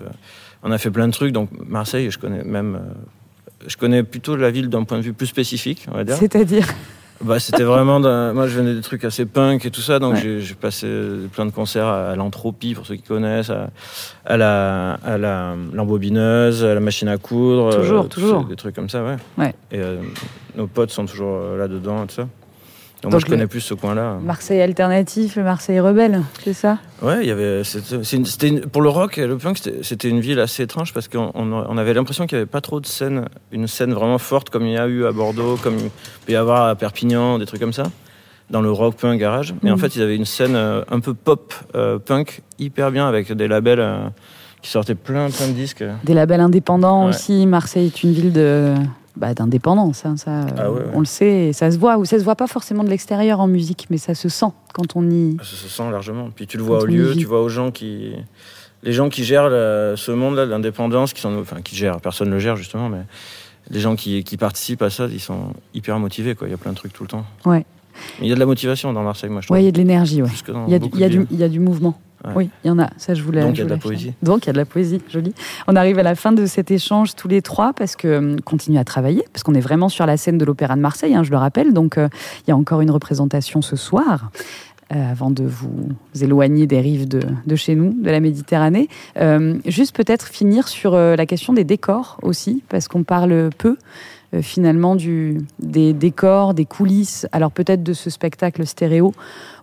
on a fait plein de trucs. Donc, Marseille, je connais même. Euh, je connais plutôt la ville d'un point de vue plus spécifique, on va dire. C'est-à-dire Bah, c'était vraiment. Moi, je venais des trucs assez punk et tout ça, donc Ouais. j'ai- passé plein de concerts à, à l'entropie, pour ceux qui connaissent, à, à la, à la l'embobineuse, à la machine à coudre. Toujours, euh, toujours. Des trucs comme ça, ouais. Ouais. Et euh, nos potes sont toujours euh, là-dedans et tout ça. Donc, moi, je connais plus ce coin-là. Marseille alternatif, le Marseille rebelle, c'est ça? Ouais, il y avait. C'était pour le rock et le punk, c'était- une ville assez étrange parce qu'on on, on avait l'impression qu'il n'y avait pas trop de scènes, une scène vraiment forte comme il y a eu à Bordeaux, comme il peut y avoir à Perpignan, des trucs comme ça, dans le rock punk garage. Mais en Mhm. fait, ils avaient une scène euh, un peu pop euh, punk hyper bien avec des labels euh, qui sortaient plein plein de disques. Des labels indépendants Ouais. aussi. Marseille est une ville de bah, d'indépendance, hein, ça, euh, Ah ouais, ouais. on le sait, et ça se voit. Ou ça se voit pas forcément de l'extérieur en musique, mais ça se sent quand on y. Ça se sent largement. Puis tu le vois au lieu, tu vois aux gens qui. Les gens qui gèrent le- ce monde-là de l'indépendance, qui sont. Enfin, qui gèrent, personne ne le gère justement, mais les gens qui, qui participent à ça, ils sont hyper motivés, quoi. Il y a plein de trucs tout le temps. Ouais. Il y a de la motivation dans Marseille, moi, je trouve. Ouais, il y a de l'énergie, ouais. Y a, du, il y a du mouvement. Ouais. Oui, il y en a. Ça, je voulais. Donc, il y a de la poésie. Donc, il y a de la poésie, joli. On arrive à la fin de cet échange tous les trois parce que hum, continue à travailler, parce qu'on est vraiment sur la scène de l'Opéra de Marseille, hein, je le rappelle. Donc, euh, il y a encore une représentation ce soir. euh, avant de vous éloigner des rives de, de chez nous, de la Méditerranée. Euh, juste peut-être finir sur la question des décors aussi, parce qu'on parle peu euh, finalement du, des décors, des coulisses, alors peut-être de ce spectacle stéréo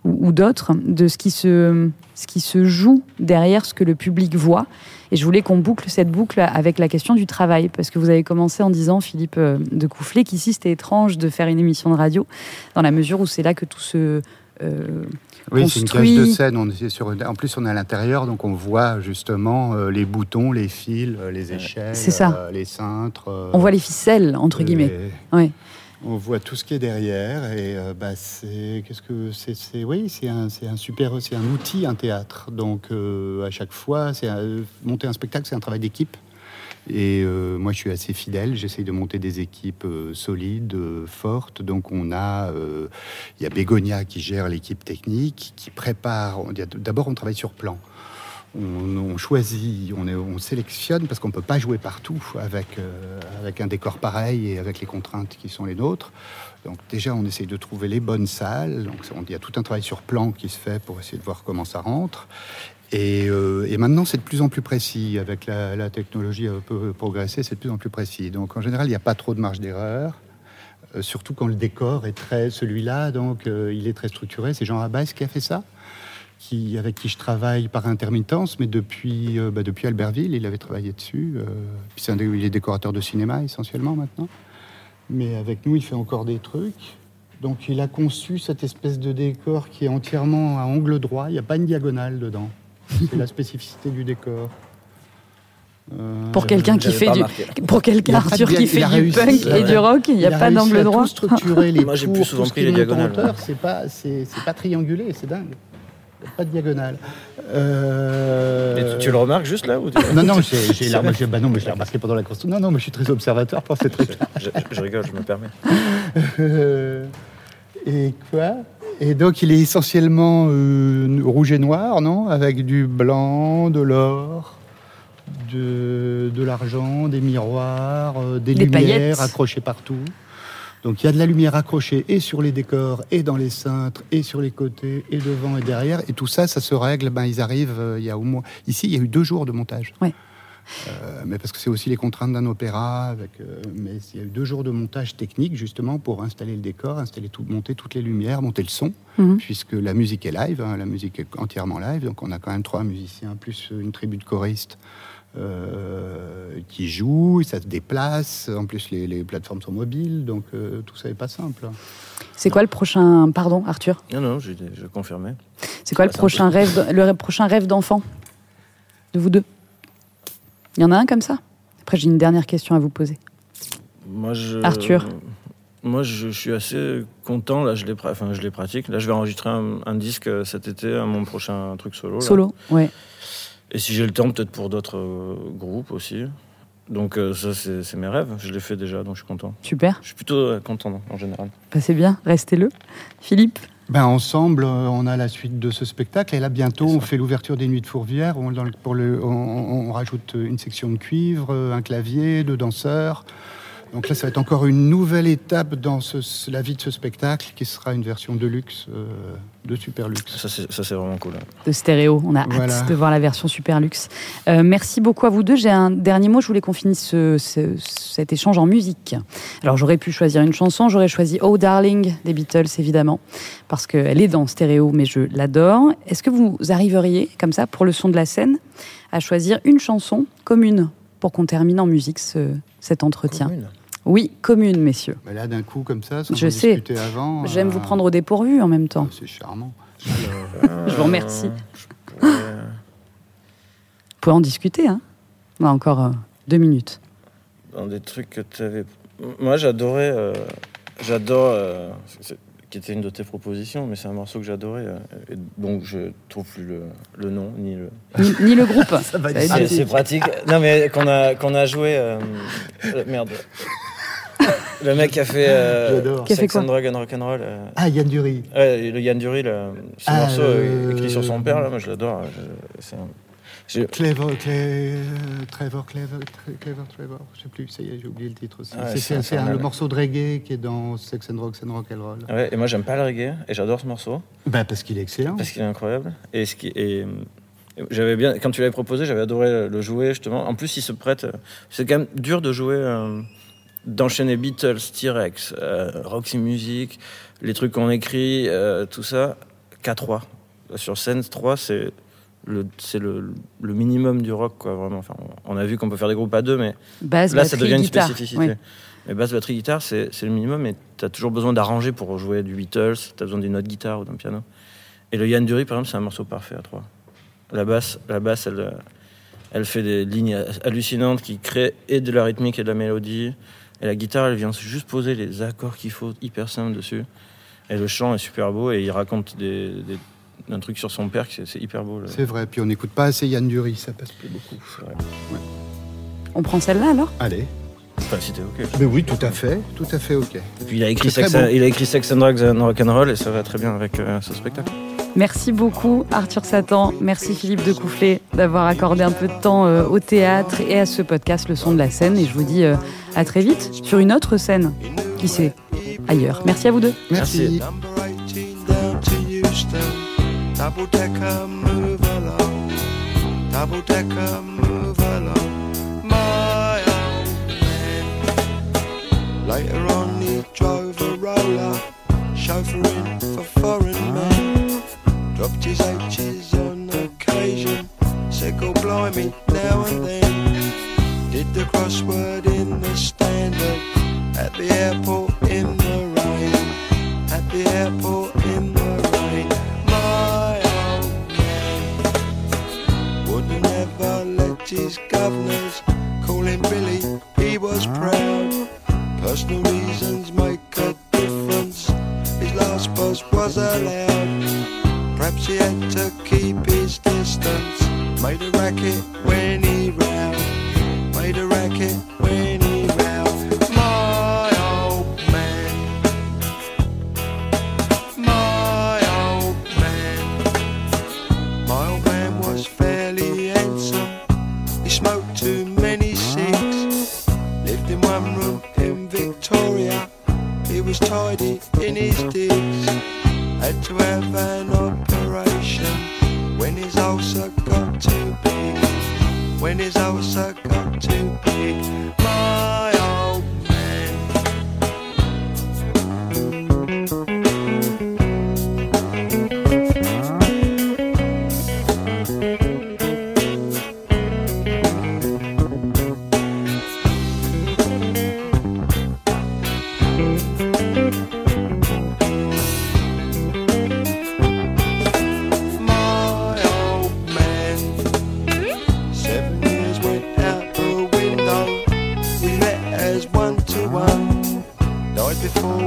ou, d'autres, de ce qui, se, ce qui se joue derrière ce que le public voit. Et je voulais qu'on boucle cette boucle avec la question du travail, parce que vous avez commencé en disant, Philippe euh, de Coufflet, qu'ici c'était étrange de faire une émission de radio, dans la mesure où c'est là que tout se... euh, Oui, c'est une cage de scène. On est sur, en plus, on est à l'intérieur, donc on voit justement euh, les boutons, les fils, euh, les échelles, ça. euh, les cintres. euh, on voit les ficelles, entre guillemets. et Ouais. On voit tout ce qui est derrière et euh, bah, c'est qu'est-ce que c'est oui c'est un un super c'est un outil un théâtre donc euh, à chaque fois c'est un- monter un spectacle c'est un travail d'équipe et euh, moi je suis assez fidèle j'essaye de monter des équipes euh, solides euh, fortes donc on a il y a Bégonia qui gère l'équipe technique qui prépare d'abord on travaille sur plan on, choisit, on, sélectionne parce qu'on ne peut pas jouer partout avec, avec un décor pareil et avec les contraintes qui sont les nôtres. Donc déjà, on essaye de trouver les bonnes salles. Donc on- il y a tout un travail sur plan qui se fait pour essayer de voir comment ça rentre. Et, euh, et maintenant, c'est de plus en plus précis. Avec la, technologie un peu progressé, c'est de plus en plus précis. Donc, en général, il n'y a pas trop de marge d'erreur. Euh, surtout quand le décor est très celui-là, donc euh, il est très structuré. C'est Jean Rabas qui a fait ça, avec qui je travaille par intermittence, mais depuis, bah, depuis Albertville, il avait travaillé dessus. puis c'est un il est décorateur de cinéma essentiellement maintenant. Mais avec nous, il fait encore des trucs. Donc il a conçu cette espèce de décor qui est entièrement à angle droit. Il n'y a pas une diagonale dedans. C'est la spécificité du décor. Euh, Pour quelqu'un qui fait du, remarqué. pour quelqu'un Arthur qui fait du punk et du rock, il n'y a pas d'angle droit. Tout structurer les Moi, j'ai tours, plus souvent tout ce pris les diagonales. hauteur, C'est pas, c'est, c'est pas triangulé, c'est dingue. Il y a Pas de diagonale. Euh, Et tu, tu le remarques juste là ou tu- Non, non, j'ai, j'ai- bah non, mais je l'ai remarqué pendant la construction. Non, non, mais je suis très observateur pour ces trucs. je, je rigole, je me permets. Euh, et quoi? Et donc, il est essentiellement euh, rouge et noir, non? Avec du blanc, de l'or, de, de l'argent, des miroirs, euh, des, Des lumières paillettes. accrochées partout. Donc, il y a de la lumière accrochée et sur les décors, et dans les cintres, et sur les côtés, et devant et derrière. Et tout ça, ça se règle. Ben, ils arrivent. euh, il y a au moins ici, il y a eu deux jours de montage. Ouais. Euh, mais parce que c'est aussi les contraintes d'un opéra. Avec, euh, mais il y a eu deux jours de montage technique justement pour installer le décor, installer tout, monter toutes les lumières, monter le son, Mhm. puisque la musique est live, hein, la musique est entièrement live. Donc on a quand même trois musiciens plus une tribu de choristes euh, qui jouent, ça se déplace. En plus les, les plateformes sont mobiles, donc euh, tout ça n'est pas simple. C'est quoi le prochain, pardon Arthur, Non, non, je, je confirmais. c'est quoi le prochain rêve, le prochain rêve d'enfant? De vous deux Il y en a un comme ça? Après j'ai une dernière question à vous poser. Moi, je, Arthur. Moi, je, suis assez content. Là, je les, enfin, je les pratique. Là, je vais enregistrer un, un disque cet été à mon prochain truc solo. là. Solo, ouais. Et si j'ai le temps, peut-être pour d'autres euh, groupes aussi. Donc, euh, ça, c'est mes rêves. Je les fais déjà, donc je suis content. Super, Je suis plutôt euh, content en général. bah, c'est bien, restez-le. Philippe Ben, ensemble, euh, on a la suite de ce spectacle. Et là, bientôt, on fait l'ouverture des Nuits de Fourvière. On, dans le- pour le, on, on- on rajoute une section de cuivre, un clavier, deux danseurs. Donc là, ça va être encore une nouvelle étape dans ce- la vie de ce spectacle, qui sera une version de luxe, euh, de super luxe. Ça, c'est ça, c'est vraiment cool. de stéréo. On a Voilà. hâte de voir la version super luxe. Euh, merci beaucoup à vous deux. J'ai un dernier mot. Je voulais qu'on finisse ce- ce- cet échange en musique. Alors j'aurais pu choisir une chanson. J'aurais choisi Oh Darling des Beatles évidemment parce qu'elle est dans stéréo, mais je l'adore. Est-ce que vous arriveriez comme ça pour le son de la scène à choisir une chanson commune? Pour qu'on termine en musique ce- cet entretien Commune. Oui, commune, messieurs. Ben là, d'un coup, comme ça, sans Je sais. discuter avant. J'aime euh, vous prendre au dépourvu en même temps. C'est charmant. Je vous remercie. Euh, je pourrais- Vous pouvez en discuter. Hein On a encore euh, deux minutes. dans des trucs que tu avais. Moi, j'adorais. euh, J'adore. Qui était une de tes propositions, mais c'est un morceau que j'adorais. euh, et donc, je trouve plus le, le nom, ni le. Ni, ni le groupe. va Ça va être être- C'est pratique. Non, mais qu'on a, qu'on a joué. euh, euh, merde. Le mec qui a fait. euh. Qui a fait Sex quoi and Drug and Rock'n'Roll. euh, Ah, Yann Dury. ouais, le Yann Dury, là, ce Ah, morceau écrit sur son père, là, moi je l'adore. c'est un- j'ai- Clever, Clé- Trevor, Clever, Clever, Trevor, je sais plus, ça y est, j'ai oublié le titre aussi. Ah c'est le morceau de reggae qui est dans Sex and Rock and Rock'n'Roll. Ouais, et moi j'aime pas le reggae, et j'adore ce morceau. Bah, parce qu'il est excellent. Parce qu'il est incroyable. Et ce qui euh, j'avais bien quand tu l'avais proposé, j'avais adoré le jouer justement. En plus, il se prête. C'est quand même dur de jouer, euh, d'enchaîner Beatles, T-Rex, euh, Roxy Music, les trucs qu'on écrit, euh, tout ça, qu'à 3 sur scène. 3 c'est c'est le, le minimum du rock quoi vraiment. Enfin, on, a vu qu'on peut faire des groupes à deux, mais Basse, là ça batterie, devient une guitare. spécificité. Oui. Mais basse, batterie, guitare, c'est le minimum, mais tu as toujours besoin d'arranger pour jouer du Beatles, tu as besoin d'une autre guitare ou d'un piano. Et le Yann Dury, par exemple, c'est un morceau parfait à trois. La basse, la basse elle, elle fait des lignes hallucinantes qui créent et de la rythmique et de la mélodie. Et la guitare, elle vient juste poser les accords qu'il faut, hyper simples dessus. Et le chant est super beau et il raconte des, des- un truc sur son père, c'est- hyper beau. C'est vrai, puis on n'écoute pas assez Yann Dury, ça passe plus beaucoup. On prend celle-là alors? Allez. Enfin, si ok. Mais oui, tout à fait, tout à fait ok. Et puis il a écrit, Sex, il a écrit Sex and Drugs and Rock'n'Roll et ça va très bien avec euh, ce spectacle. Merci beaucoup Arthur Satan, merci Philippe de Coufflet d'avoir accordé un peu de temps euh, au théâtre et à ce podcast Le son de la scène et je vous dis euh, à très vite sur une autre scène, qui sait, ailleurs. Merci à vous deux. Merci. Merci. Double decker, move along. double decker move along. My old man. Later on, he drove a roller, chauffeuring for foreign men. Dropped his H's on occasion, said, Go blimey now and then. Did the crossword in the standard at the airport in the rain. At the airport his governors call him Billy. He was proud. Personal reasons make a difference. His last boss was allowed. Perhaps he had to keep his distance. Made a racket when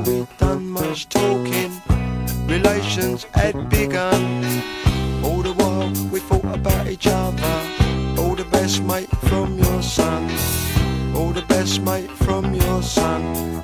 We'd done much talking. Relations had begun. All the while we thought about each other. All the best, mate, from your son. All the best, mate, from your son.